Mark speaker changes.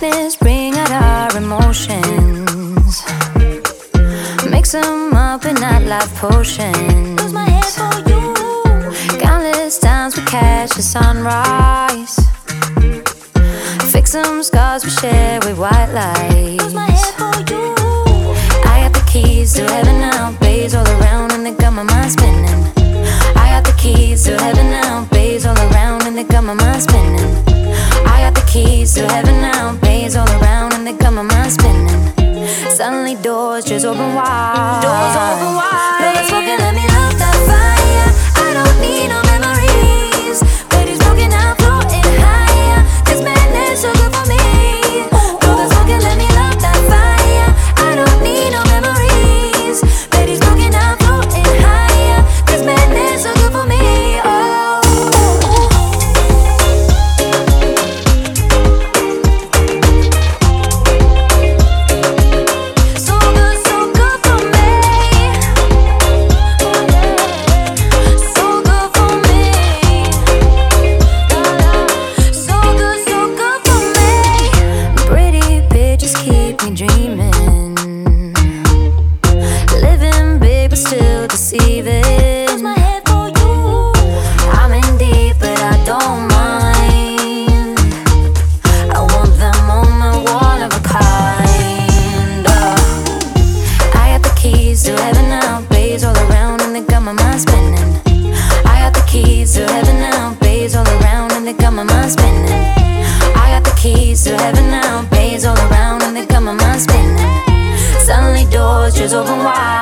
Speaker 1: darkness, bring out our emotions. Mix them up in our life potions.
Speaker 2: Lose my head for you.
Speaker 1: Countless times we catch the sunrise. Fix some scars we share with white lights.
Speaker 2: Lose my head for you.
Speaker 1: I got the keys to heaven now, bays all around. doors just open wide.
Speaker 2: Doors open wide.
Speaker 1: keys to heaven now. Bays all around and they got my mind spinning. Suddenly doors just open wide.